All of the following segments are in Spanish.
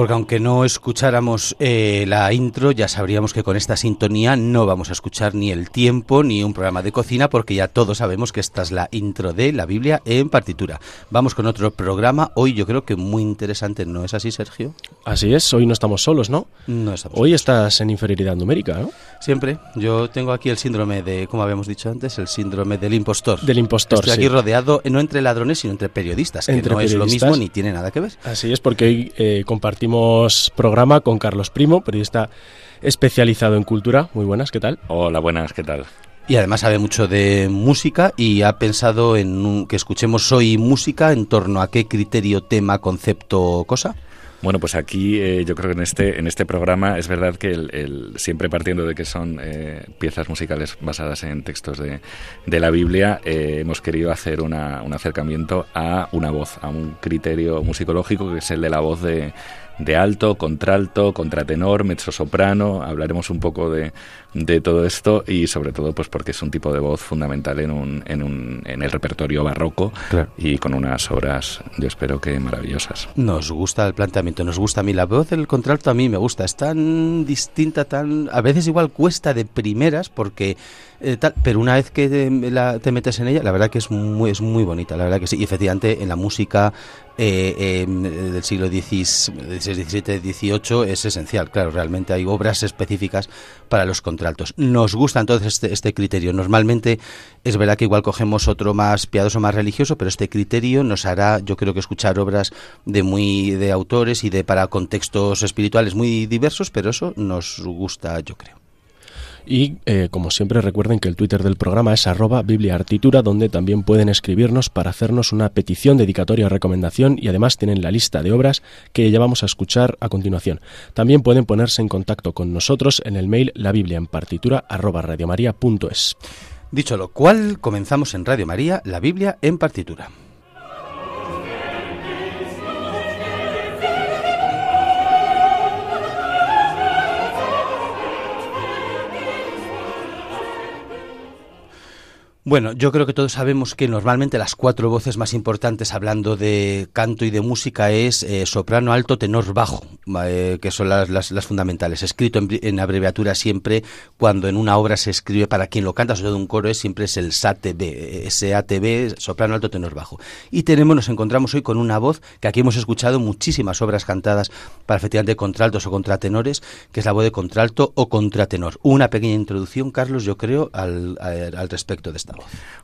Porque aunque no escucháramos eh, la intro, ya sabríamos que con esta sintonía no vamos a escuchar ni el tiempo ni un programa de cocina, porque ya todos sabemos que esta es la intro de la Biblia en partitura. Vamos con otro programa, hoy yo creo que muy interesante, ¿no es así, Sergio? Así es, hoy no estamos solos, ¿no? No estamos Hoy estás en inferioridad numérica, ¿no? Siempre. Yo tengo aquí el síndrome de, como habíamos dicho antes, el síndrome del impostor. Del impostor, Estoy aquí rodeado, eh, no entre ladrones, sino entre periodistas, que Entre no es lo mismo ni tiene nada que ver. Así es, porque hoy eh, compartimos programa con Carlos Primo, periodista especializado en cultura. Muy buenas, ¿qué tal? Hola, buenas, ¿qué tal? Y además sabe mucho de música y ha pensado en un- que escuchemos hoy música en torno a qué criterio, tema, concepto, cosa. Bueno, pues aquí eh, yo creo que en este en este programa es verdad que el, el- siempre partiendo de que son eh, piezas musicales basadas en textos de, de la Biblia, eh, hemos querido hacer una- un acercamiento a una voz, a un criterio musicológico que es el de la voz de, de alto, contralto, contratenor, mezzosoprano. Hablaremos un poco de, de todo esto y sobre todo pues porque es un tipo de voz fundamental en, un, en, un, en el repertorio barroco Claro. y con unas obras, yo espero que maravillosas. Nos gusta el planteamiento, nos gusta a mí la voz del contralto, a mí me gusta, es tan distinta, tan a veces igual cuesta de primeras porque eh, tal, pero una vez que te, la- te metes en ella, la verdad que es muy es muy bonita, la verdad que sí, y efectivamente en la música eh, eh, del siglo XVI, XVI, XVII, XVIII es esencial, claro, realmente hay obras específicas para los contraltos. Nos gusta entonces este, este criterio. Normalmente es verdad que igual cogemos otro más piadoso, más religioso, pero este criterio nos hará, yo creo que escuchar obras de muy de autores y de para contextos espirituales muy diversos, pero eso nos gusta, yo creo. Y eh, como siempre recuerden que el Twitter del programa es arroba bibliaartitura, donde también pueden escribirnos para hacernos una petición, dedicatoria o recomendación y además tienen la lista de obras que ya vamos a escuchar a continuación. También pueden ponerse en contacto con nosotros en el mail la en partitura arroba radiomaria.es. Dicho lo cual, comenzamos en Radio María, la Biblia en partitura. Bueno, yo creo que todos sabemos que normalmente las cuatro voces más importantes hablando de canto y de música es eh, soprano, alto, tenor, bajo, eh, que son las, las- fundamentales. Escrito en, abreviatura siempre, cuando en una obra se escribe para quien lo canta, sobre todo un coro, es siempre es el SATB, SATB, soprano, alto, tenor, bajo. Y tenemos, nos encontramos hoy con una voz que aquí hemos escuchado muchísimas obras cantadas para efectivamente contraltos o contratenores, que es la voz de contralto o contratenor. Una pequeña introducción, Carlos, yo creo, al- al respecto de esta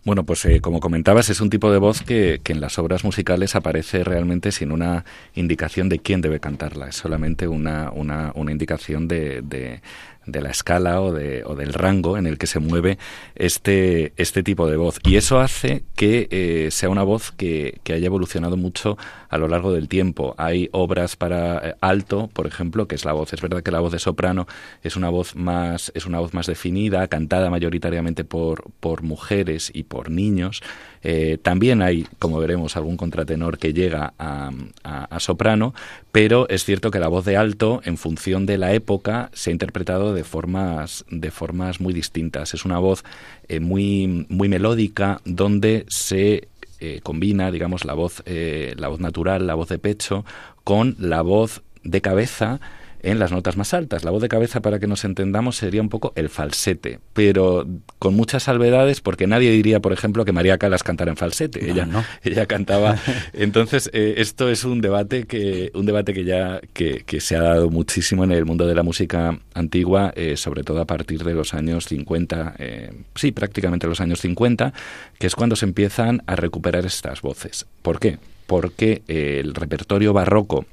Bueno, pues eh, como comentabas, es un tipo de voz que, que en las obras musicales aparece realmente sin una indicación de quién debe cantarla. Es solamente una, una, una indicación de, de, de la escala o, de, o del rango en el que se mueve este, este tipo de voz. Y eso hace que eh, sea una voz que, que haya evolucionado mucho a lo largo del tiempo. Hay obras para eh, alto, por ejemplo, que es la voz. Es verdad que la voz de soprano es una voz más, es una voz más definida, cantada mayoritariamente por, por mujeres y por niños. Eh, también hay, como veremos, algún contratenor que llega a, a- a soprano, pero es cierto que la voz de alto, en función de la época, se ha interpretado de formas, de formas muy distintas. Es una voz eh, muy, melódica, donde se eh, combina, digamos, la voz, eh, la voz natural, la voz de pecho, con la voz de cabeza en las notas más altas. La voz de cabeza, para que nos entendamos, sería un poco el falsete, pero con muchas salvedades, porque nadie diría, por ejemplo, que María Calas cantara en falsete. No, ella, no. ella cantaba. Entonces, eh, esto es un debate que, un debate que ya que, que se ha dado muchísimo en el mundo de la música antigua, eh, sobre todo a partir de los años 50, eh, sí, prácticamente los años 50, que es cuando se empiezan a recuperar estas voces. ¿Por qué? Porque el repertorio barroco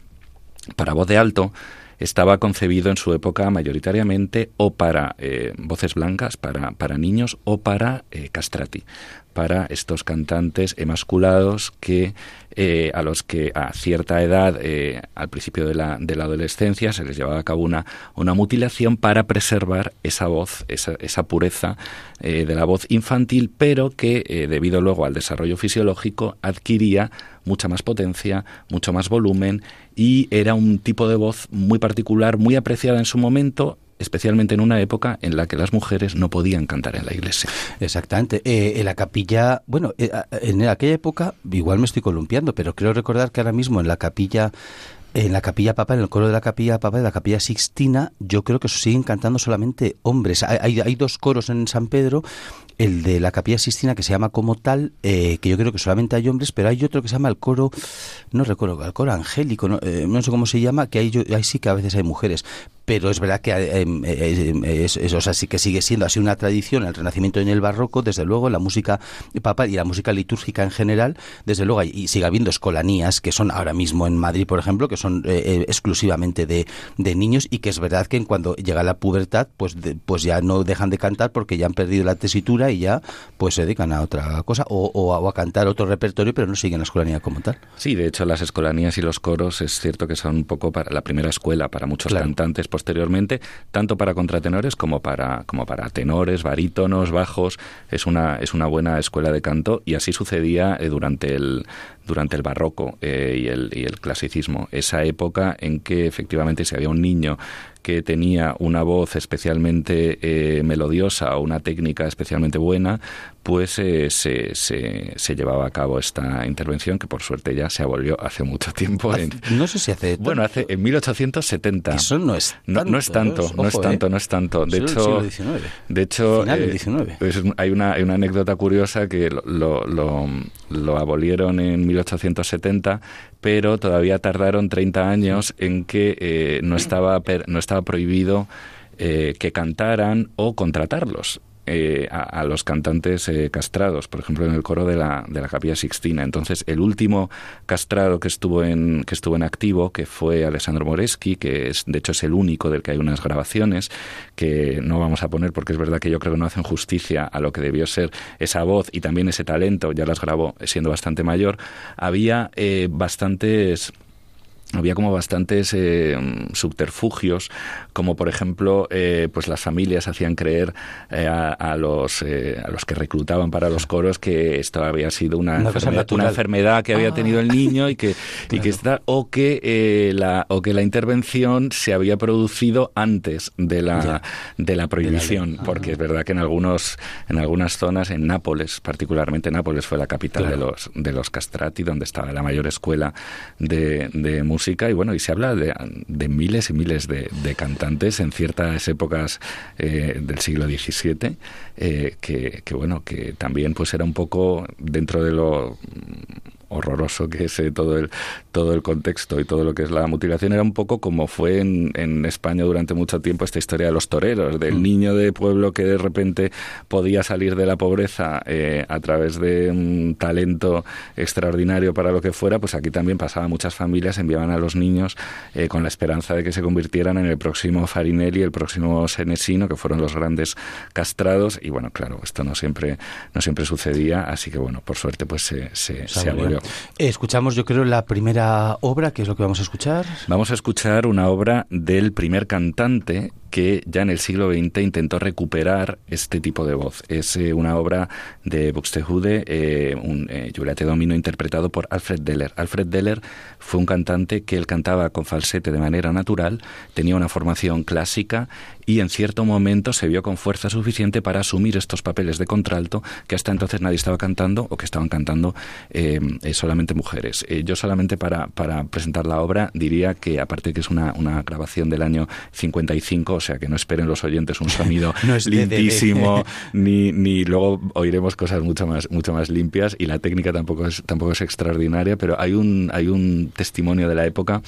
para voz de alto estaba concebido en su época mayoritariamente o para eh, voces blancas, para, para niños, o para eh, castrati, para estos cantantes emasculados que eh, a los que a cierta edad, eh, al principio de la, de la, adolescencia, se les llevaba a cabo una, mutilación para preservar esa voz, esa, esa pureza eh, de la voz infantil, pero que debido luego al desarrollo fisiológico adquiría mucha más potencia, mucho más volumen y era un tipo de voz muy particular, muy apreciada en su momento especialmente en una época en la que las mujeres no podían cantar en la iglesia. Exactamente. Eh, en la capilla, bueno, eh, en aquella época, igual me estoy columpiando, pero creo recordar que ahora mismo en la capilla en la capilla papal, en el coro de la capilla papal, de la capilla sixtina, yo creo que siguen cantando solamente hombres. Hay, hay, dos coros en San Pedro el de la Capilla Sistina que se llama como tal, eh, que yo creo que solamente hay hombres, pero hay otro que se llama el coro, no recuerdo, el coro angélico, no, eh, sé cómo se llama, que ahí, yo, ahí sí que a veces hay mujeres, pero es verdad que eh, eso sí que sigue siendo así una tradición, el Renacimiento en el Barroco, desde luego la música papal y la música litúrgica en general, desde luego, y sigue habiendo escolanías que son ahora mismo en Madrid, por ejemplo, que son exclusivamente de, de, niños y que es verdad que cuando llega la pubertad, pues, pues ya no dejan de cantar porque ya han perdido la tesitura y ya pues se dedican a otra cosa o, a, cantar otro repertorio pero no siguen la escolanía como tal. Sí, de hecho las escolanías y los coros es cierto que son un poco para la primera escuela para muchos cantantes posteriormente, tanto para contratenores como para como para tenores, barítonos, bajos, es una es una buena escuela de canto y así sucedía eh, durante el durante el barroco eh, y, el, y el clasicismo, esa época en que efectivamente si había un niño que tenía una voz especialmente eh, melodiosa o una técnica especialmente buena, pues eh, se, se, llevaba a cabo esta intervención que por suerte ya se abolió hace mucho tiempo. En, no sé si hace... Bueno, hace en 1870. Eso no es tanto. No, es tanto, no es tanto, no es tanto. De hecho, de hecho pues hay, una, hay una anécdota curiosa que lo, lo, lo abolieron en 1870 pero todavía tardaron 30 años en que eh, no, estaba no estaba prohibido eh, que cantaran o contratarlos. Eh, a, los cantantes eh, castrados, por ejemplo en el coro de la, de la Capilla Sixtina. Entonces, el último castrado que estuvo en que estuvo en activo, que fue Alessandro Moreschi, que es de hecho es el único del que hay unas grabaciones que no vamos a poner porque es verdad que yo creo que no hacen justicia a lo que debió ser esa voz y también ese talento. Ya las grabó siendo bastante mayor. Había eh, bastantes había como bastantes eh, subterfugios, como por ejemplo, eh, pues las familias hacían creer eh, a, los a los que reclutaban para los coros que esto había sido una, enfermedad, que había ah. tenido el niño y que y que está o que la o que la intervención se había producido antes de la de la prohibición, porque es verdad que en algunos en algunas zonas, en Nápoles, particularmente Nápoles fue la capital de los de los castrati, donde estaba la mayor escuela de, de música y bueno, y se habla de, miles y miles de, cantantes en ciertas épocas eh, del siglo XVII eh, que, que, bueno, que también pues era un poco dentro de lo horroroso que es todo el todo el contexto y todo lo que es la mutilación. Era un poco como fue en, en España durante mucho tiempo esta historia de los toreros del mm. niño de pueblo que de repente podía salir de la pobreza eh, a través de un talento extraordinario para lo que fuera pues aquí también pasaba muchas familias enviaban a los niños eh, con la esperanza de que se convirtieran en el próximo Farinelli el próximo Senesino que fueron los grandes castrados. Y bueno claro esto no siempre no siempre sucedía así que bueno por suerte pues se, se, se abolió escuchamos, yo creo, la primera obra, que es lo que vamos a escuchar. Vamos a escuchar una obra del primer cantante que ya en el siglo XX intentó recuperar este tipo de voz. Es eh, una obra de Buxtehude, eh, un eh, Juliette Domino interpretado por Alfred Deller. Alfred Deller fue un cantante que él cantaba con falsete de manera natural, tenía una formación clásica y en cierto momento se vio con fuerza suficiente para asumir estos papeles de contralto que hasta entonces nadie estaba cantando o que estaban cantando solamente mujeres. yo solamente para, para presentar la obra diría que aparte que es una, una grabación del año 55, o sea que no esperen los oyentes un sonido lindísimo, ni, ni luego oiremos cosas mucho más, mucho más limpias y la técnica tampoco es, tampoco es extraordinaria, pero hay un, hay un testimonio de la época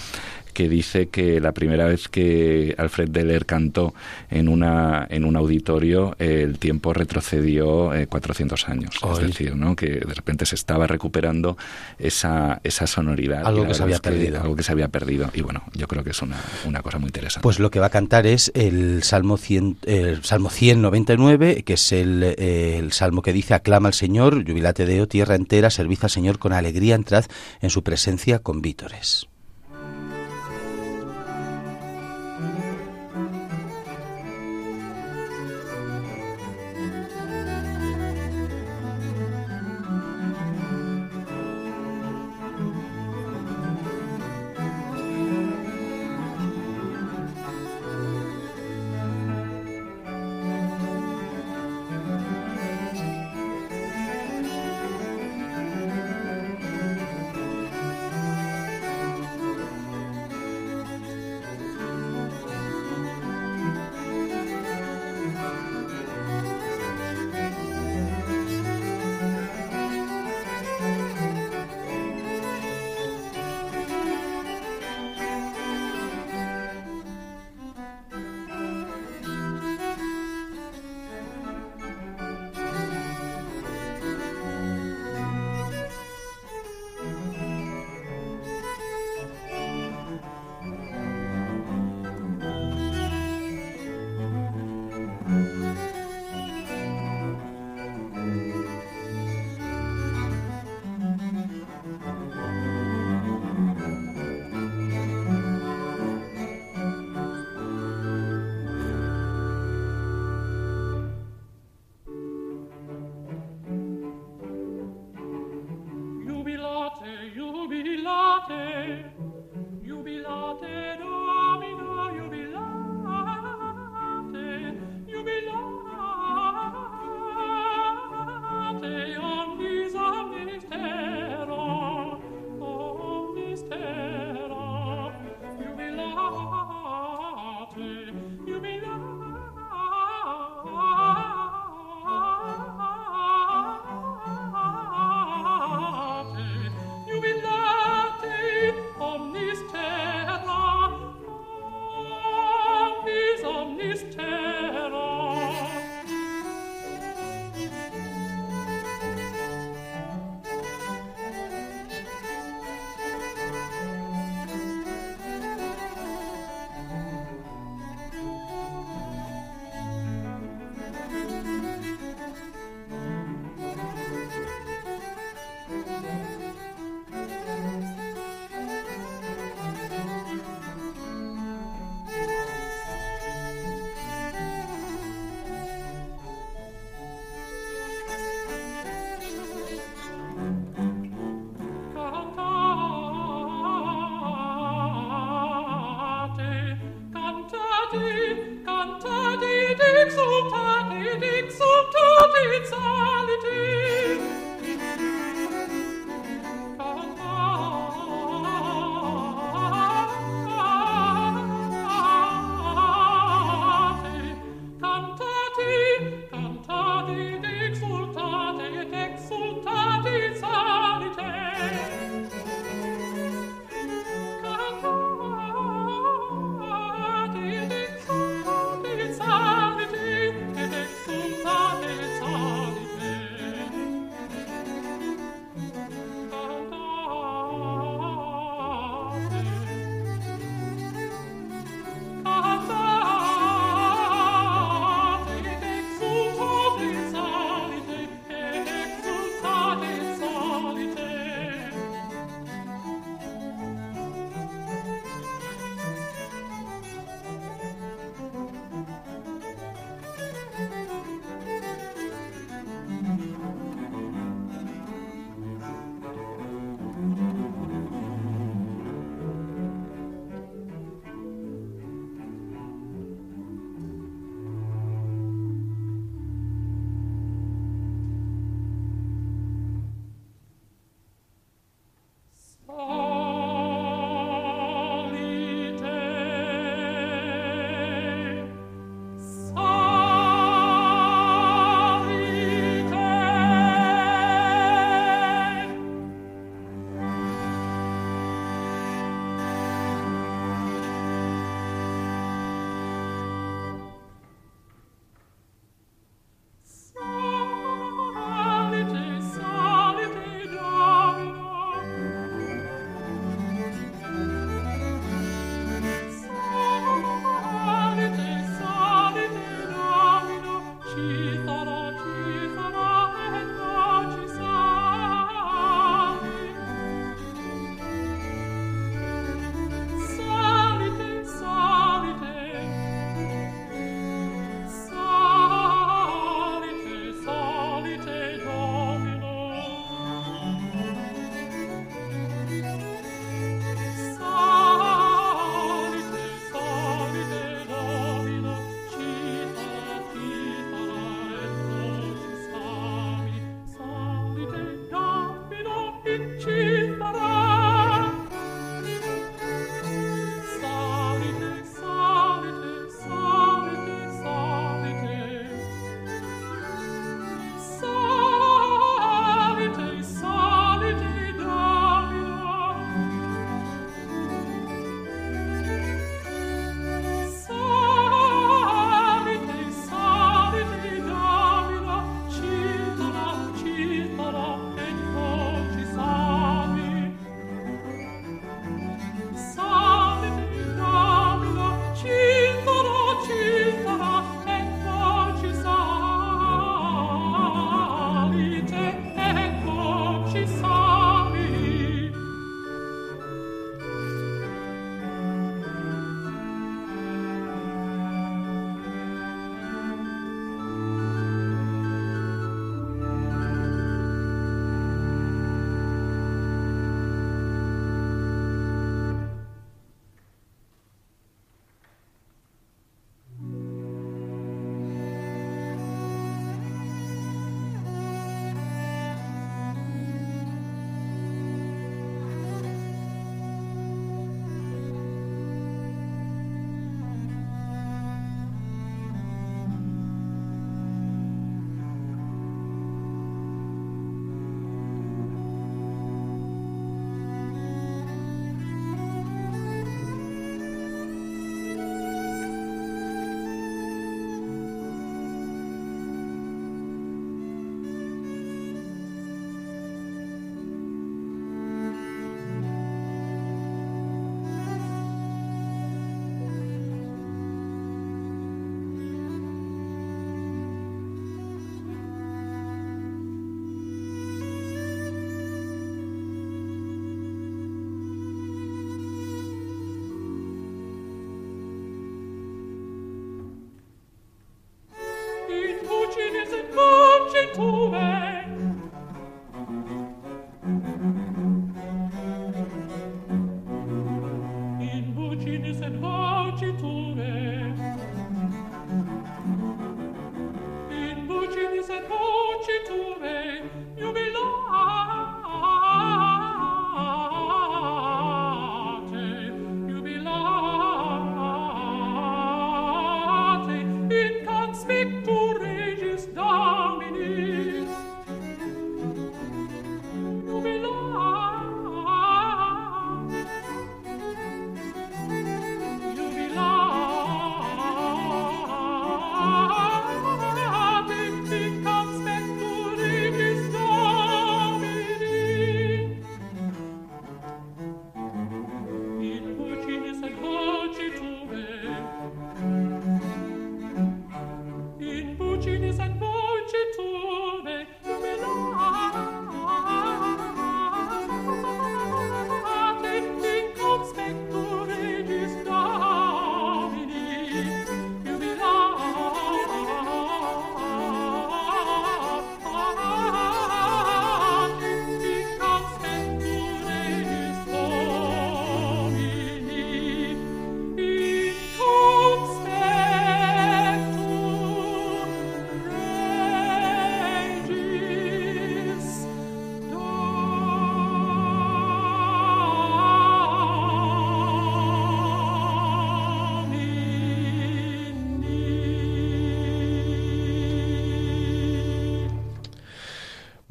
que dice que la primera vez que Alfred Deller cantó en una en un auditorio el tiempo retrocedió 400 eh, años, es decir, ¿no? que de repente se estaba recuperando esa esa sonoridad, algo que se había perdido, algo que se había perdido y bueno, yo creo que es una, una cosa muy interesante. Pues lo que va a cantar es el Salmo 100, el Salmo 199, que es el, el salmo que dice aclama al Señor, jubilate deo, tierra entera, servid al Señor con alegría, entrad en su presencia con vítores.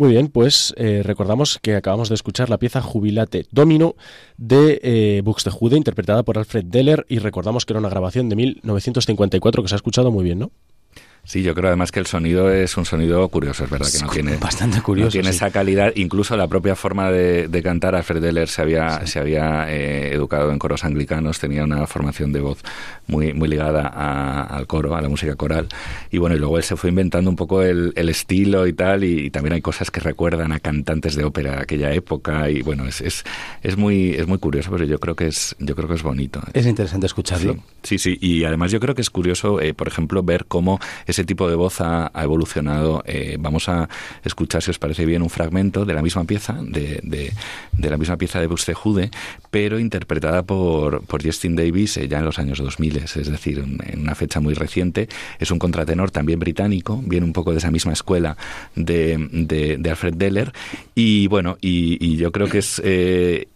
Muy bien, pues eh, recordamos que acabamos de escuchar la pieza Jubilate Domino de eh, Buxtehude, interpretada por Alfred Deller, y recordamos que era una grabación de 1954 que se ha escuchado muy bien, ¿no? Sí, yo creo además que el sonido es un sonido curioso, es verdad que no tiene bastante curioso, tiene esa calidad, incluso la propia forma de, cantar. Alfred Deller se había se había eh, educado en coros anglicanos, tenía una formación de voz muy muy ligada al coro, a la música coral y bueno y luego él se fue inventando un poco el, estilo y tal y, también hay cosas que recuerdan a cantantes de ópera de aquella época y bueno es, es, es muy es muy curioso, pero yo creo que es yo creo que es bonito. Es interesante escucharlo. Sí, sí, y además yo creo que es curioso, eh, por ejemplo, ver cómo ese tipo de voz ha, evolucionado. Eh, vamos a escuchar, si os parece bien, un fragmento de la misma pieza, de, de, la misma pieza de Buxtehude, pero interpretada por, por Justin Davis eh, ya en los años 2000, es decir, en, una fecha muy reciente. Es un contratenor también británico, viene un poco de esa misma escuela de, de, Alfred Deller, y bueno, y, yo creo que es... Eh,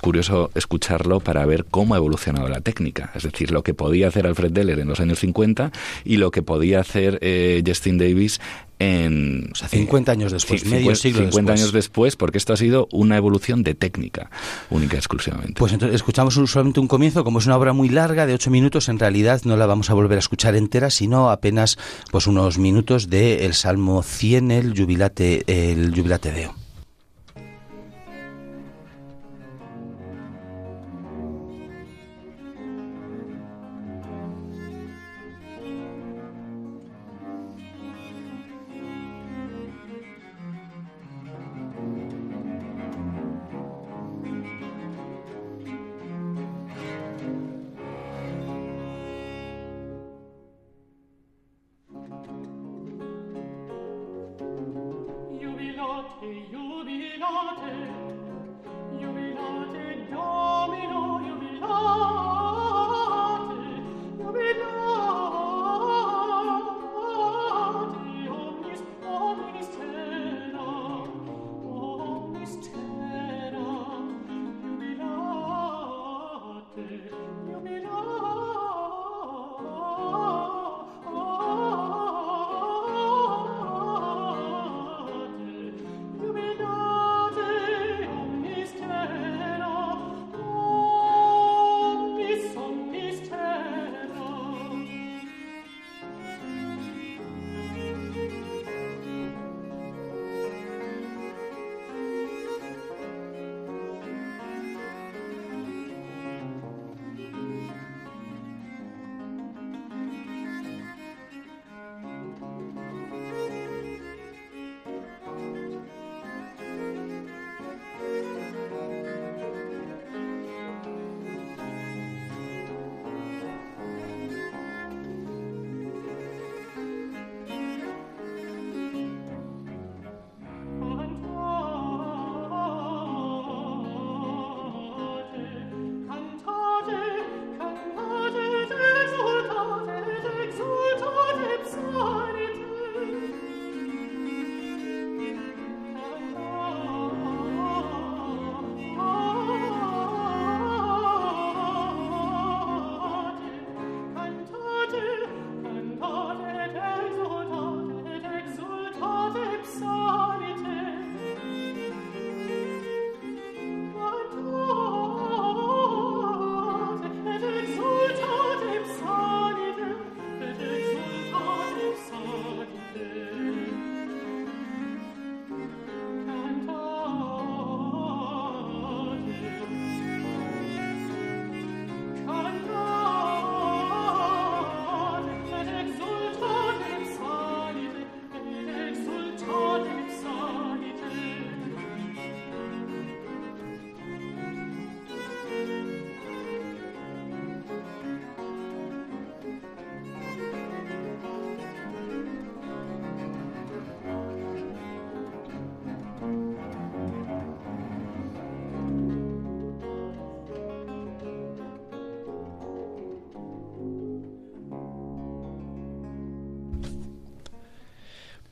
curioso escucharlo para ver cómo ha evolucionado la técnica. Es decir, lo que podía hacer Alfred Deller en los años 50 y lo que podía hacer eh, Justin Davis en... O sea, 50 años después, medio siglo 50 años después, porque esto ha sido una evolución de técnica, única y exclusivamente. Pues entonces escuchamos solamente un comienzo, como es una obra muy larga, de 8 minutos, en realidad no la vamos a volver a escuchar entera, sino apenas pues unos minutos del Salmo 100, el Jubilate, el Jubilate Deo.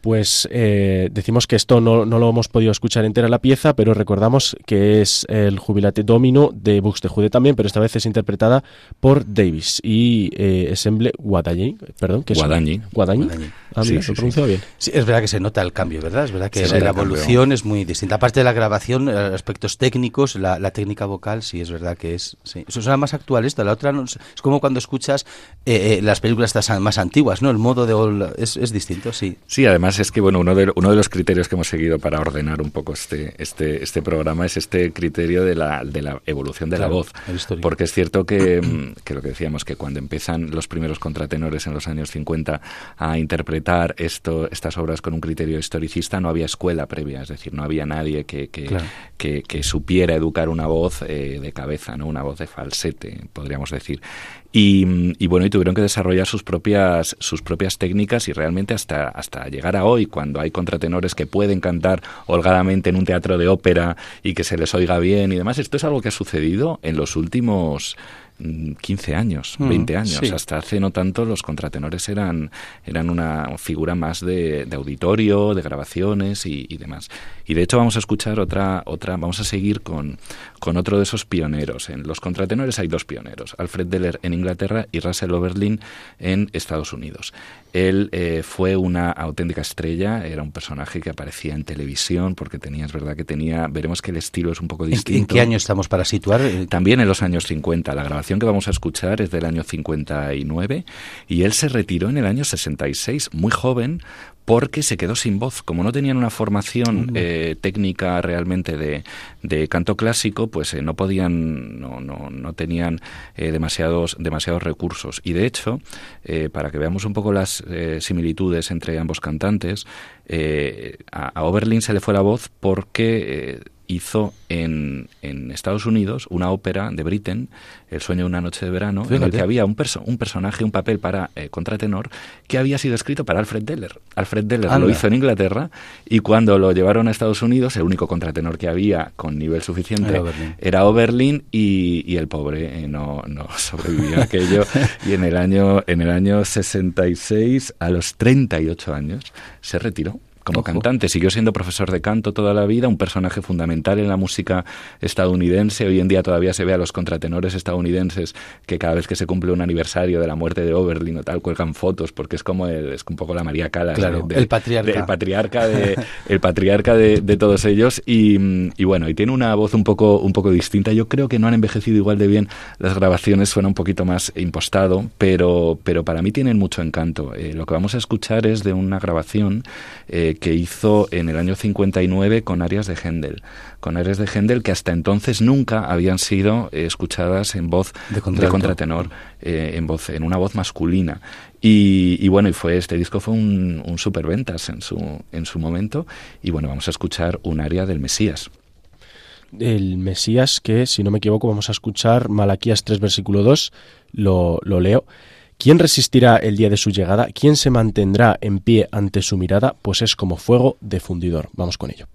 Pues eh, decimos que esto no, no, lo hemos podido escuchar entera la pieza, pero recordamos que es el Jubilate Domino de Buxtehude también, pero esta vez es interpretada por Davis y eh, Ensemble Guadagni, perdón, que es Guadagni. Guadagni. Ah, mira, sí, sí, bien. Sí, es verdad que se nota el cambio, ¿verdad? Es verdad que la, evolución es muy distinta. Aparte de la grabación, eh, aspectos técnicos, la, la, técnica vocal, sí, es verdad que es... Sí. Eso suena más actual esto, la otra no, es como cuando escuchas eh, eh, las películas más antiguas, ¿no? El modo de... Es, es distinto, sí. Sí, además es que, bueno, uno de, uno de los criterios que hemos seguido para ordenar un poco este, este, este programa es este criterio de la, de la evolución de claro, la voz. Porque es cierto que, que lo que decíamos, que cuando empiezan los primeros contratenores en los años 50 a interpretar esto, estas obras con un criterio historicista, no había escuela previa, es decir, no había nadie que, que, claro. que, que supiera educar una voz eh, de cabeza, no una voz de falsete, podríamos decir. Y, y, bueno, y tuvieron que desarrollar sus propias, sus propias técnicas y realmente hasta, hasta llegar a hoy, cuando hay contratenores que pueden cantar holgadamente en un teatro de ópera y que se les oiga bien y demás, esto es algo que ha sucedido en los últimos 15 años, 20 años. sí. Hasta hace no tanto los contratenores eran, eran una figura más de, de auditorio, de grabaciones y, y, demás. Y de hecho vamos a escuchar otra, otra vamos a seguir con, con otro de esos pioneros. En los contratenores hay dos pioneros, Alfred Deller en Inglaterra y Russell Oberlin en Estados Unidos. Él eh, fue una auténtica estrella, era un personaje que aparecía en televisión porque tenía, es verdad que tenía, veremos que el estilo es un poco distinto. ¿En qué año estamos para situar? También en los años 50. La grabación que vamos a escuchar es del año 59 y él se retiró en el año 66, muy joven, porque se quedó sin voz. Como no tenían una formación eh, técnica realmente de, de, canto clásico, pues eh, no podían, no, no, no tenían eh, demasiados, demasiados recursos. Y de hecho, eh, para que veamos un poco las eh, similitudes entre ambos cantantes, eh, a, a, Oberlin se le fue la voz porque hizo en, en, Estados Unidos una ópera de Britten, El sueño de una noche de verano, Fíjate. en el que había un, perso un personaje, un papel para eh, contratenor, que había sido escrito para Alfred Deller. Alfred Deller Anda. lo hizo en Inglaterra y cuando lo llevaron a Estados Unidos, el único contratenor que había con nivel suficiente era Oberlin, era Oberlin y, y, el pobre eh, no, no sobrevivió a aquello. y en el, año, en el año 66, a los 38 años, se retiró como Ojo. cantante. Siguió siendo profesor de canto toda la vida, un personaje fundamental en la música estadounidense. Hoy en día todavía se ve a los contratenores estadounidenses que cada vez que se cumple un aniversario de la muerte de Oberlin o tal, cuelgan fotos porque es como el, es un poco la María Calas. Claro, de, el patriarca. De, el patriarca de, el patriarca de, de todos ellos. Y, y, bueno, y tiene una voz un poco, un poco distinta. Yo creo que no han envejecido igual de bien. Las grabaciones suena un poquito más impostado, pero, pero para mí tienen mucho encanto. Eh, lo que vamos a escuchar es de una grabación eh, que hizo en el año 59 con arias de Händel, con arias de Händel que hasta entonces nunca habían sido eh, escuchadas en voz de, de contratenor, eh, en voz en una voz masculina. Y, y, bueno, y fue este disco fue un, un superventas en su en su momento. Y bueno, vamos a escuchar un aria del Mesías. El Mesías que, si no me equivoco, vamos a escuchar Malaquías 3, versículo 2, lo, lo leo. ¿Quién resistirá el día de su llegada? ¿Quién se mantendrá en pie ante su mirada? Pues es como fuego de fundidor. Vamos con ello.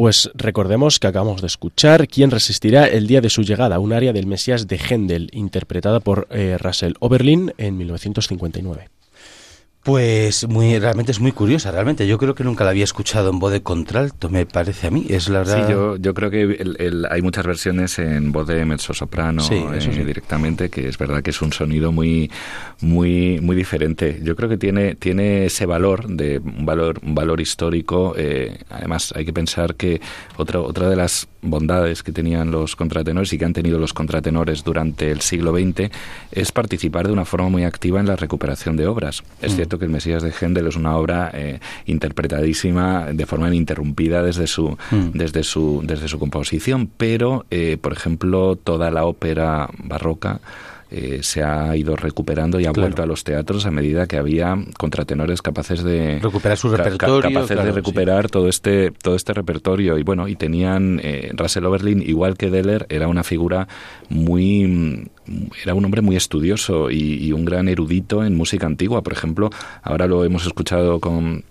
Pues recordemos que acabamos de escuchar ¿Quién resistirá el día de su llegada? Un área del Mesías de Händel, interpretada por eh, Russell Oberlin en 1959. Pues muy, realmente es muy curiosa, realmente. Yo creo que nunca la había escuchado en voz de contralto, me parece a mí. Es la verdad. Sí, yo, yo creo que el- el- hay muchas versiones en voz de mezzosoprano Sí, eso eh, sí. directamente, que es verdad que es un sonido muy, muy, muy diferente. Yo creo que tiene, tiene ese valor de un valor, un valor histórico. eh, además, hay que pensar que otra, otra de las bondades que tenían los contratenores y que han tenido los contratenores durante el siglo XX es participar de una forma muy activa en la recuperación de obras. Es Mm. cierto que el Mesías de Händel es una obra eh, interpretadísima de forma ininterrumpida desde su, Mm. desde su, desde su composición, pero, eh, por ejemplo, toda la ópera barroca eh, se ha ido recuperando y ha Claro. vuelto a los teatros a medida que había contratenores capaces de Recuperar su ca- repertorio, capaces claro, de sí. recuperar todo este todo este repertorio y bueno y tenían eh, Russell Oberlin igual que Deller era una figura muy mm, era un hombre muy estudioso y, y un gran erudito en música antigua por ejemplo ahora lo hemos escuchado con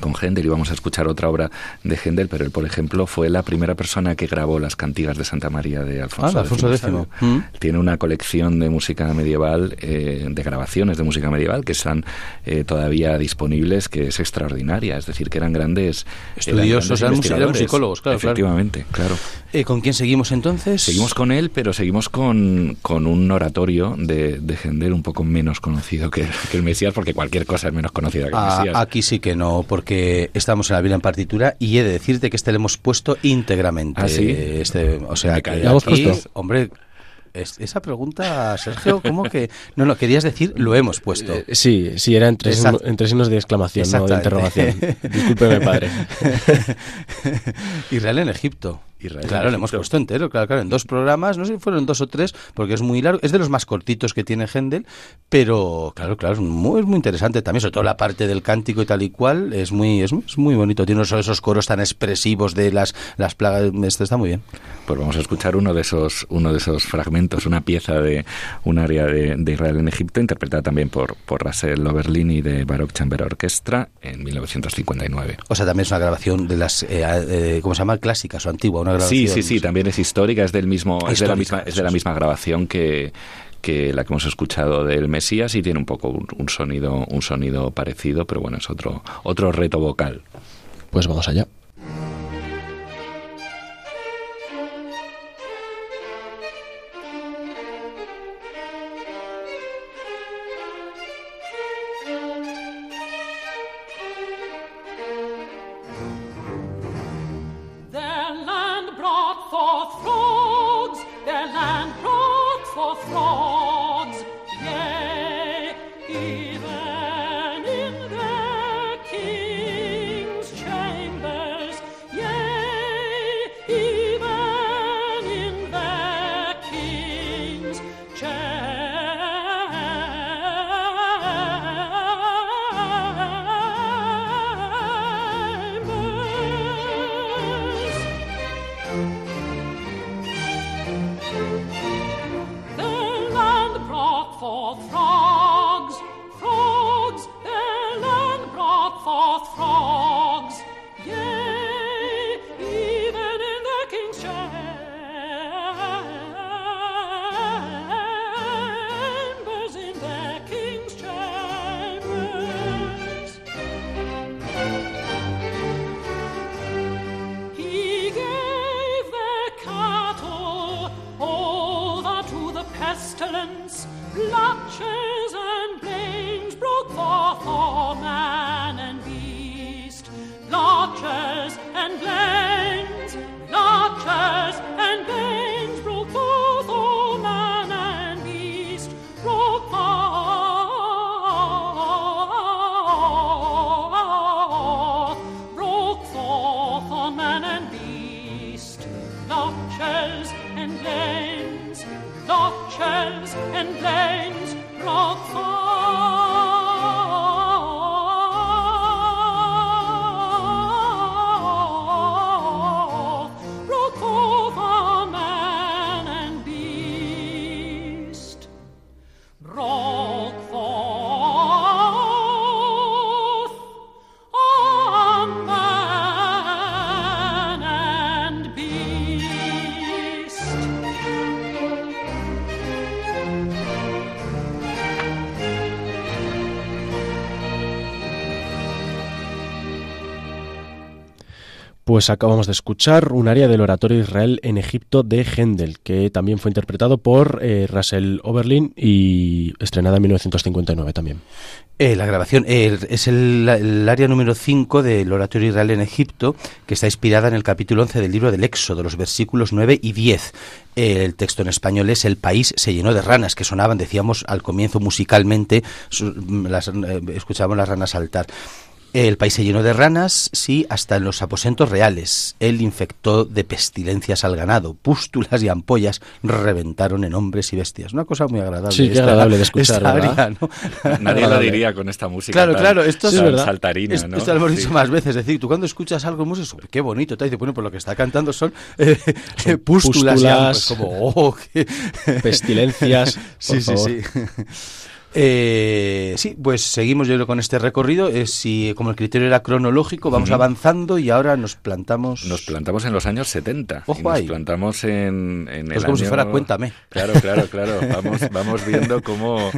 con Händel y vamos a escuchar otra obra de Händel, pero él, por ejemplo, fue la primera persona que grabó las cantigas de Santa María de Alfonso, Ah, Alfonso X. Mm. Tiene una colección de música medieval, eh, de grabaciones de música medieval que están eh, todavía disponibles, que es extraordinaria. Es decir, que eran grandes Estudiosos, eran musi- eran musicólogos, claro, claro. Efectivamente, claro. Eh, ¿Con quién seguimos entonces? Seguimos con él, pero seguimos con, con un oratorio de, de Händel un poco menos conocido que, que el Mesías, porque cualquier cosa es menos conocida que el Ah, Mesías. aquí sí que no, porque estamos en la Biblia en partitura y he de decirte que este lo hemos puesto íntegramente. ¿Ah, sí? Este, o sea, que callo. ¿Lo hemos aquí, hombre, es- esa pregunta, Sergio, ¿cómo que? No, no, querías decir lo hemos puesto. Eh, sí, sí, era entre, Exact- signo- entre signos de exclamación, no de interrogación. Discúlpeme, padre. Israel en Egipto. Israel. Claro, le hemos puesto entero, claro, claro, en dos programas, no sé si fueron dos o tres, porque es muy largo, es de los más cortitos que tiene Händel, pero claro, claro, es muy, es muy interesante también, sobre todo la parte del cántico y tal y cual, es muy, es, muy- es muy bonito, tiene esos, esos coros tan expresivos de las, las plagas, esto está muy bien. Pues vamos a escuchar uno de esos, uno de esos fragmentos, una pieza de un área de, de Israel en Egipto, interpretada también por, por Russell Oberlin y de Baroque Chamber Orchestra en 1959. O sea, también es una grabación de las, eh, eh, ¿cómo se llama? Clásicas o antigua, una grabación. Sí, sí, sí, también es histórica, es del mismo, es de la misma, es de la misma grabación que que la que hemos escuchado del Mesías y tiene un poco un, un sonido un sonido parecido, pero bueno, es otro otro reto vocal. Pues vamos allá. Pues acabamos de escuchar un área del oratorio Israel en Egipto de Händel, que también fue interpretado por eh, Russell Oberlin y estrenada en 1959 también. Eh, la grabación es el, área número 5 del Oratorio Israel en Egipto, que está inspirada en el capítulo 11 del libro del Éxodo, los versículos 9 y 10. Eh, el texto en español es El país se llenó de ranas, que sonaban, decíamos al comienzo musicalmente, las, eh, escuchábamos las ranas saltar. El país se llenó de ranas, sí, hasta en los aposentos reales. Él infectó de pestilencias al ganado. Pústulas y ampollas reventaron en hombres y bestias. Una cosa muy agradable. Sí, qué agradable de escuchar, esta ¿verdad? área, ¿no? Nadie lo diría con esta música. Claro, tan- claro, esto es verdad. saltarina, Esto, ¿no? esto lo hemos Sí. dicho más veces, es decir, tú cuando escuchas algo en música, qué bonito, te dice, bueno, pues lo que está cantando son, eh, eh, pústulas, y pues como, oh, qué- Pestilencias, sí, sí, sí. Eh, sí, pues seguimos yo creo con este recorrido. Si como el criterio era cronológico, vamos avanzando y ahora nos plantamos. Nos plantamos en los años 70. Ojo y nos ahí. plantamos en, en Pues el como si año- fuera Cuéntame. Claro, claro, claro. Vamos, vamos viendo cómo,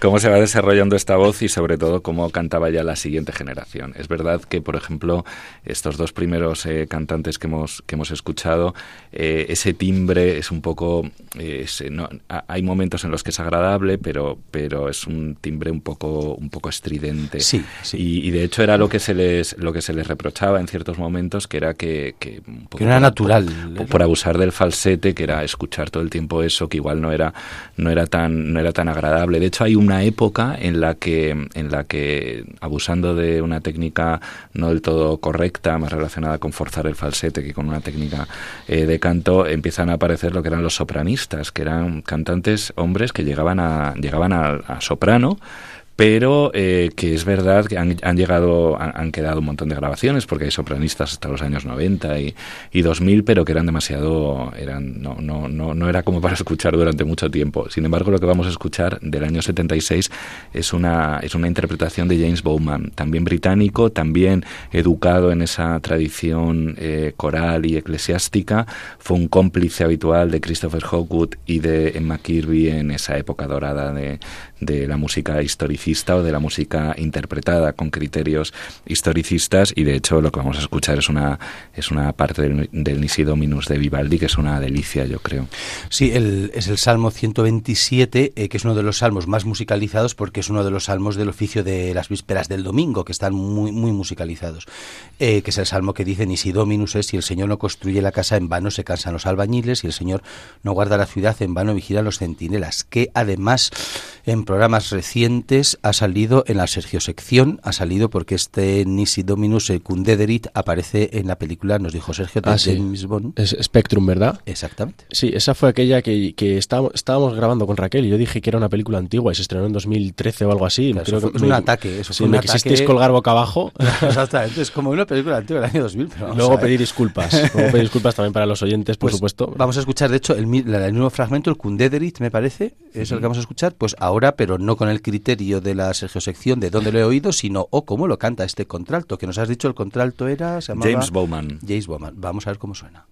cómo se va desarrollando esta voz y sobre todo cómo cantaba ya la siguiente generación. Es verdad que, por ejemplo, estos dos primeros eh, cantantes que hemos, que hemos escuchado, eh, ese timbre es un poco... eh, es, no, ha- hay momentos en los que es agradable, pero, pero es un timbre un poco, un poco estridente. Sí, sí. Y, y de hecho era lo que se les, lo que se les reprochaba en ciertos momentos, que era que... Que, un poco Que era por- natural. por- por abusar del falsete, que era escuchar todo el tiempo eso, que igual no era, no era tan, no era tan agradable. De hecho, hay una una época en la que, en la que abusando de una técnica no del todo correcta, más relacionada con forzar el falsete que con una técnica eh, de canto, empiezan a aparecer lo que eran los sopranistas, que eran cantantes hombres que llegaban a, llegaban a soprano pero eh, que es verdad que han, llegado, han, quedado un montón de grabaciones, porque hay sopranistas hasta los años 90 y, y 2000, pero que eran demasiado, eran, no, no, no, no era como para escuchar durante mucho tiempo. Sin embargo, lo que vamos a escuchar del año 76 es una, es una interpretación de James Bowman, también británico, también educado en esa tradición eh, coral y eclesiástica, fue un cómplice habitual de Christopher Hawkwood y de Emma en esa época dorada de, de la música historicista o de la música interpretada con criterios historicistas. Y de hecho lo que vamos a escuchar es una es una parte del, del Nisi Dominus de Vivaldi que es una delicia yo creo. Sí, el, es el Salmo 127 eh, que es uno de los salmos más musicalizados porque es uno de los salmos del oficio de las vísperas del domingo que están muy muy musicalizados. Eh, que es el salmo que dice Nisi Dominus es si el Señor no construye la casa en vano se cansan los albañiles y el Señor no guarda la ciudad en vano vigilan los centinelas que además en programas recientes ha salido en la Sergio Sección, ha salido porque este Nisi Dominus Cundederit aparece en la película, nos dijo Sergio, de Ah, sí. James Bond. Es Spectrum, ¿verdad? Exactamente. Sí, esa fue aquella que, que estábamos, estábamos grabando con Raquel y yo dije que era una película antigua y se estrenó en 2013 o algo así. Claro, Creo eso que fue un ataque, eso sí, fue un me ataque. quisisteis colgar boca abajo. Exactamente, es como una película antigua del año 2000, pero vamos Luego pedir disculpas. Luego pedir disculpas también para los oyentes, por Pues supuesto. Vamos a escuchar, de hecho, el, la- el mismo fragmento, el Kundederit, me parece, es el que vamos a escuchar, pues ahora, pero no con el criterio de la Sergio Sección de dónde lo he oído, sino, o cómo lo canta este contralto, que nos has dicho el contralto era, se llamaba... James Bowman. James Bowman. Vamos a ver cómo suena.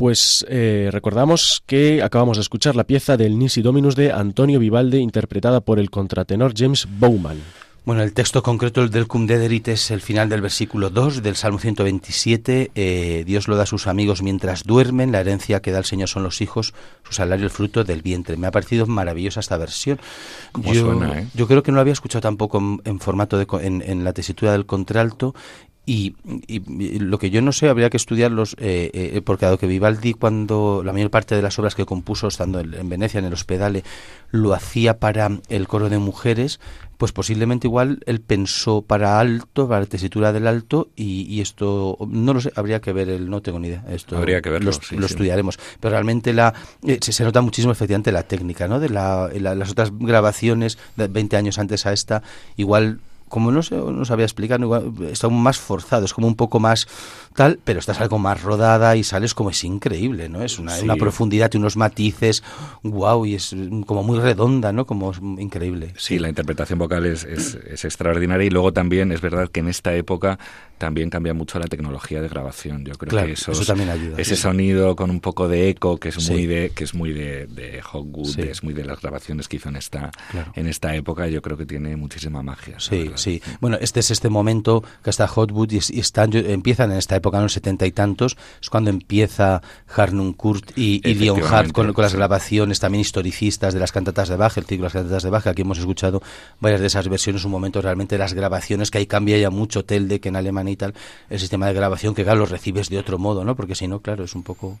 Pues eh, recordamos que acabamos de escuchar la pieza del Nisi Dominus de Antonio Vivaldi, interpretada por el contratenor James Bowman. Bueno, el texto concreto del Cum Dederit es el final del versículo 2 del Salmo 127. Eh, Dios lo da a sus amigos mientras duermen, la herencia que da el Señor son los hijos, su salario el fruto del vientre. Me ha parecido maravillosa esta versión. ¿Cómo yo, suena, eh? yo creo que no lo había escuchado tampoco en, en formato de, co- en, en la tesitura del contralto y, y- y lo que yo no sé habría que estudiarlos eh, eh, porque dado que Vivaldi cuando la mayor parte de las obras que compuso estando en, en Venecia en el hospedale lo hacía para el coro de mujeres pues posiblemente igual él pensó para alto para la tesitura del alto y, y esto no lo sé habría que ver el no tengo ni idea esto Habría que verlo, lo, sí, lo sí. estudiaremos pero realmente la eh, se, se nota muchísimo efectivamente la técnica no de la, la- las otras grabaciones de 20 años antes a esta igual como no sé, no sabía explicar, está aún más forzado, es como un poco más tal, pero estás algo más rodada y sales como es increíble, ¿no? Es una, Sí. una profundidad y unos matices, wow, y es como muy redonda, ¿no? Como es increíble. Sí, la interpretación vocal es, es- es extraordinaria y luego también es verdad que en esta época también cambia mucho la tecnología de grabación. Yo creo Claro, que esos- eso también ayuda, ese sí. sonido con un poco de eco que es Sí. muy de que es muy de, de Hogwood, Sí. es muy de las grabaciones que hizo en esta Claro. en esta época. Yo creo que tiene muchísima magia. Sí, sí. Bueno, este es este momento que está Hotwood y, y están, empiezan en esta época, en los setenta y tantos, es cuando empieza Harnum Kurt y, y Leonhardt con, con las grabaciones también historicistas de las cantatas de Bach, el ciclo de las cantatas de Bach, aquí hemos escuchado varias de esas versiones, un momento realmente de las grabaciones, que ahí cambia ya mucho Telde que en Alemania y tal, el sistema de grabación, que claro, lo recibes de otro modo, ¿no? Porque si no, claro, es un poco...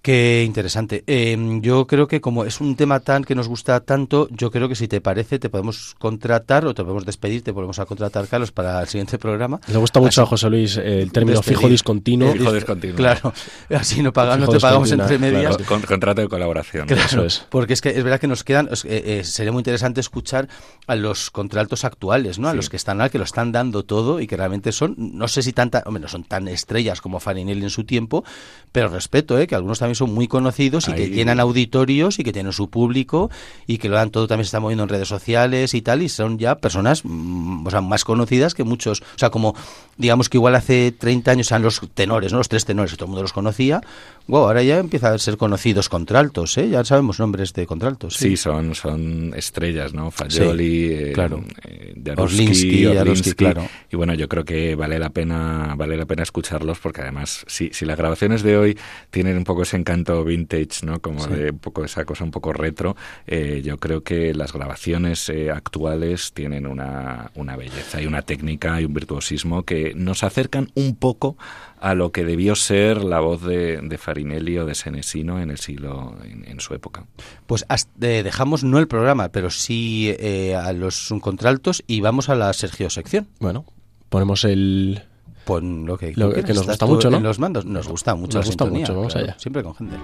Qué interesante. Eh, yo creo que como es un tema tan que nos gusta tanto, yo creo que si te parece te podemos contratar o te podemos despedir, te volvemos a contratar, Carlos, para el siguiente programa. Le gusta mucho Así- a José Luis eh, el término Despedir. fijo discontinuo. Fijo discontinuo. Claro, así no, paga- no te pagamos entre medias. claro. Con, contrato de colaboración. Claro, Eso es. porque es que es verdad que nos quedan, es- eh, eh, sería muy interesante escuchar a los contraltos actuales, ¿no? A Sí. los que están al que lo están dando todo y que realmente son, no sé si tanta, hombre, no son tan estrellas como Farinelli en su tiempo, pero respeto, ¿eh? Que algunos también son muy conocidos y que Ahí- llenan auditorios y que tienen su público y que lo dan todo también se está moviendo en redes sociales y tal y son ya personas mm, o sea, más conocidas que muchos, o sea, como digamos que igual hace 30 años eran los tenores, ¿no? Los tres tenores, todo el mundo los conocía. Wow, ahora ya empieza a ser conocidos contraltos, ¿eh? Ya sabemos nombres de contraltos. Sí, son, son estrellas, ¿no? Fagioli, eh, claro. eh, Jaruski, Orlinsky, Jaruski, Orlinsky. claro. Y bueno, yo creo que vale la pena, vale la pena escucharlos porque además, si, si las grabaciones de hoy tienen un poco ese encanto vintage, ¿no? Como Sí. de un poco esa cosa un poco retro, eh, yo creo que las grabaciones eh, actuales tienen una, una belleza y una técnica y un virtuosismo que nos acercan un poco a lo que debió ser la voz de, de Farinelli o de Senesino en el siglo, en, en su época. Pues hasta- eh, dejamos no el programa, pero sí eh, a los contraltos y vamos a la Sergio sección. Bueno, ponemos el... Pon lo que, Lo que quieras. nos gusta mucho, ¿no? En los mandos nos gusta mucho Nos la gusta sintonía, mucho, vamos claro, allá. Siempre con gente.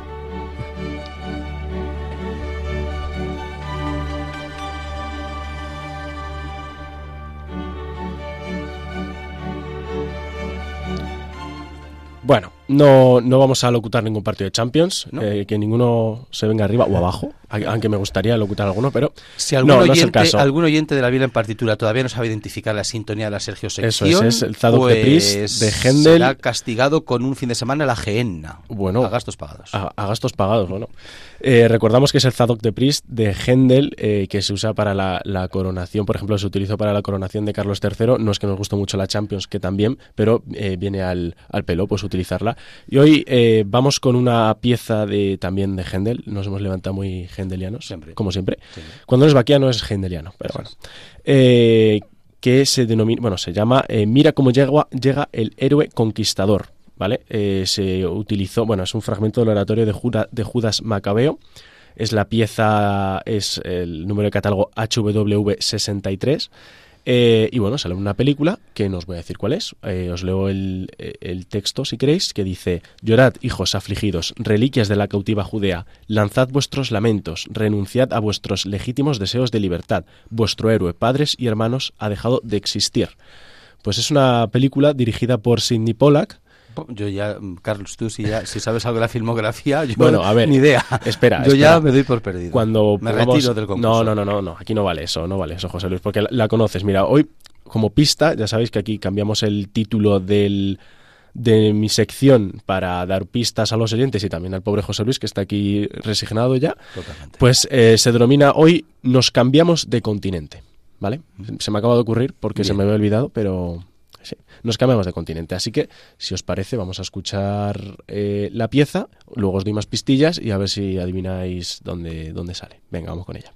Bueno, no, no vamos a locutar ningún partido de Champions, No. eh, que ninguno se venga arriba o abajo, aunque me gustaría locutar alguno, pero Si algún, no, no es el oyente, caso. algún oyente de la Biblia en partitura todavía no sabe identificar la sintonía de la Sergio Eso sección, es, es el Zadok de pues de Händel. será castigado con un fin de semana la Gehenna. Bueno. a gastos pagados. A, a gastos pagados, bueno. Eh, recordamos que es el Zadok de Priest de Händel, eh, que se usa para la, la coronación, por ejemplo, se utilizó para la coronación de Carlos III. No es que nos guste mucho la Champions, que también, pero viene al, al pelo, pues utilizarla. Y hoy eh, vamos con una pieza de también de Händel. Nos hemos levantado muy hendelianos, Siempre. como siempre. Sí. Cuando no es vaquiano es hendeliano, pero bueno. Eh, que se denomina, bueno, se llama eh, Mira cómo llega, llega el héroe conquistador. ¿Vale? Se utilizó, bueno, es un fragmento del oratorio de, Juda- de Judas Macabeo. Es la pieza, es el número de catálogo HW63. Eh, y bueno, sale una película que no os voy a decir cuál es. Eh, os leo el, el texto si queréis, que dice: Llorad, hijos afligidos, reliquias de la cautiva Judea, lanzad vuestros lamentos, renunciad a vuestros legítimos deseos de libertad. Vuestro héroe, padres y hermanos, ha dejado de existir. Pues es una película dirigida por Sidney Pollack. Yo ya, mm, Carlos, tú si, ya, si sabes algo de la filmografía, yo Bueno, a ver, ni idea. espera, Yo ya me doy por perdido. Cuando me pongamos- retiro del concurso. No, no, no, no, no, aquí no vale eso, no vale eso, José Luis, porque la, la conoces. Mira, hoy como pista, ya sabéis que aquí cambiamos el título del, de mi sección para dar pistas a los oyentes y también al pobre José Luis, que está aquí resignado ya, Totalmente. pues eh, se denomina hoy Nos cambiamos de continente. ¿Vale? Se me acaba de ocurrir porque se me había olvidado, pero sí, nos cambiamos de continente. Así que, si os parece, vamos a escuchar eh, la pieza, luego os doy más pistillas y a ver si adivináis dónde, dónde sale. Venga, vamos con ella.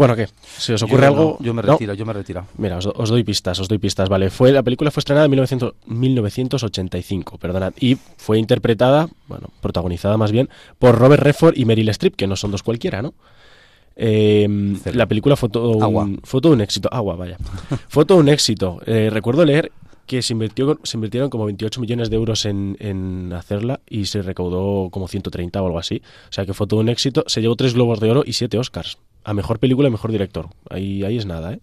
Bueno, ¿qué? ¿Se os ocurre Yo algo? no, yo me ¿No? retiro, yo me retiro. Mira, os, os doy pistas, os doy pistas, vale. Fue, la película fue estrenada en 1900 1985, perdonad, y fue interpretada, bueno, protagonizada más bien, por Robert Redford y Meryl Streep, que no son dos cualquiera, ¿no? Eh, Cero. la película fue todo, Agua. un, fue todo un éxito. Agua, vaya. fue todo un éxito. Eh, recuerdo leer que se, invirtió, se invirtieron como 28 millones de euros en, en hacerla y se recaudó como 130 o algo así. O sea que fue todo un éxito. Se llevó tres Globos de Oro y siete Oscars. A mejor película y mejor director. Ahí, ahí es nada, ¿eh?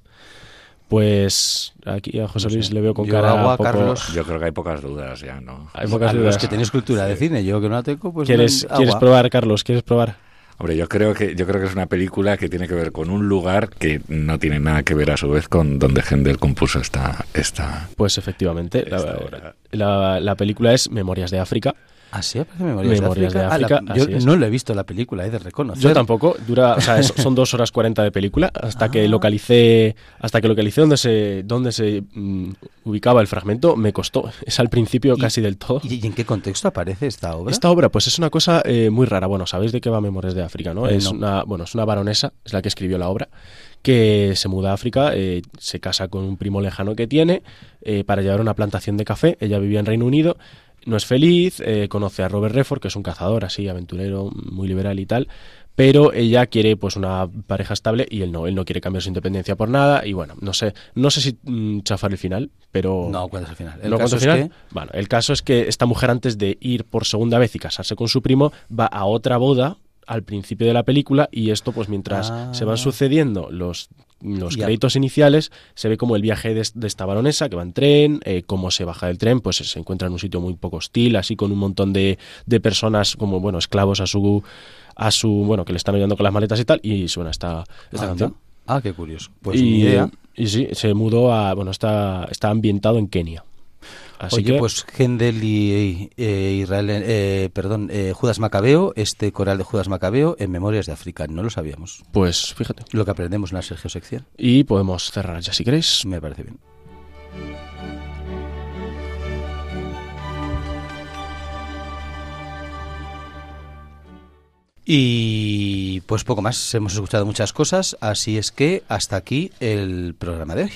Pues aquí a José No Luis sé. le veo con Yo cara agua, poco... Carlos. Yo creo que hay pocas dudas ya, ¿no? Hay pocas A los dudas. que tenéis cultura de cine, yo que no la tengo, pues ¿Quieres, agua. ¿Quieres probar, Carlos? ¿Quieres probar? Hombre, yo creo que yo creo que es una película que tiene que ver con un lugar que no tiene nada que ver a su vez con donde Händel compuso esta esta Pues efectivamente, la, obra. la- la película es Memorias de África. Así aparece Memorias, Memorias de de África. África, Ah, la- así yo no le he visto la película, he de reconocer. Yo tampoco, dura, o sea, es- son dos horas 40 de película, hasta Ah. que localicé, hasta que localicé donde se, donde se mm, ubicaba el fragmento, me costó. Es al principio casi del todo. ¿Y, y en qué contexto aparece esta obra? Esta obra, pues es una cosa eh, muy rara. Bueno, sabéis de qué va Memorias de África, ¿no? Eh, es no. una, bueno, es una baronesa, es la que escribió la obra, que se muda a África, eh, se casa con un primo lejano que tiene eh, para llevar una plantación de café. Ella vivía en Reino Unido, no es feliz, eh, conoce a Robert Redford, que es un cazador así, aventurero, muy liberal y tal. pero ella quiere pues una pareja estable y él no, él no quiere cambiar su independencia por nada y bueno, no sé, no sé si mm, chafar el final, pero No, ¿cuál es el final? El ¿No caso es final? que- Bueno, el caso es que esta mujer antes de ir por segunda vez y casarse con su primo va a otra boda al principio de la película y esto pues mientras Ah. se van sucediendo los los créditos iniciales se ve como el viaje de, de esta baronesa que va en tren, eh, cómo se baja del tren, pues se encuentra en un sitio muy poco hostil, así con un montón de, de personas como bueno esclavos a su a su bueno que le están ayudando con las maletas y tal y suena esta esta Ah, canción. Ah, qué curioso. Pues y, ni idea. y sí, se mudó a bueno está está ambientado en Kenia. Así Oye, que pues Händel y eh, Israel, eh, perdón, eh, Judas Macabeo, este coral de Judas Macabeo en Memorias de África, no lo sabíamos. pues fíjate. Lo que aprendemos en la Sergio Sección, Y podemos cerrar ya si queréis. me parece bien. Y pues poco más, hemos escuchado muchas cosas, así es que hasta aquí el programa de hoy.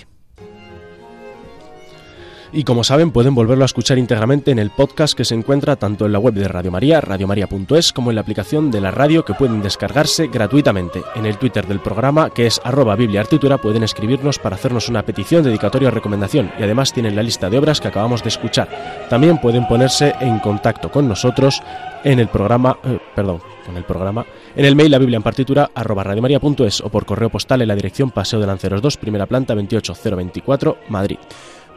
Y como saben, pueden volverlo a escuchar íntegramente en el podcast que se encuentra tanto en la web de Radio María, radiomaria.es, como en la aplicación de la radio que pueden descargarse gratuitamente. En el Twitter del programa, que es arroba bibliaartitura, pueden escribirnos para hacernos una petición, dedicatoria o recomendación. Y además tienen la lista de obras que acabamos de escuchar. También pueden ponerse en contacto con nosotros en el programa, eh, perdón, con el programa, en el mail la biblia en partitura arroba radiomaria.es o por correo postal en la dirección Paseo de Lanceros 2, primera planta 28024, Madrid.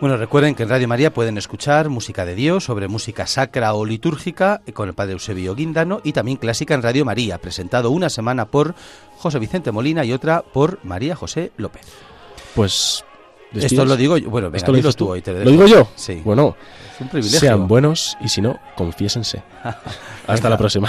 Bueno, recuerden que en Radio María pueden escuchar música de Dios, sobre música sacra o litúrgica con el padre Eusebio Guindano y también clásica en Radio María, presentado una semana por José Vicente Molina y otra por María José López. Pues. Esto lo digo yo. Bueno, venga, ¿Esto lo dilo dices tú tú? hoy. Te ¿Lo digo yo? Sí. Bueno, es un privilegio. sean buenos y si no, confiésense. Hasta la próxima.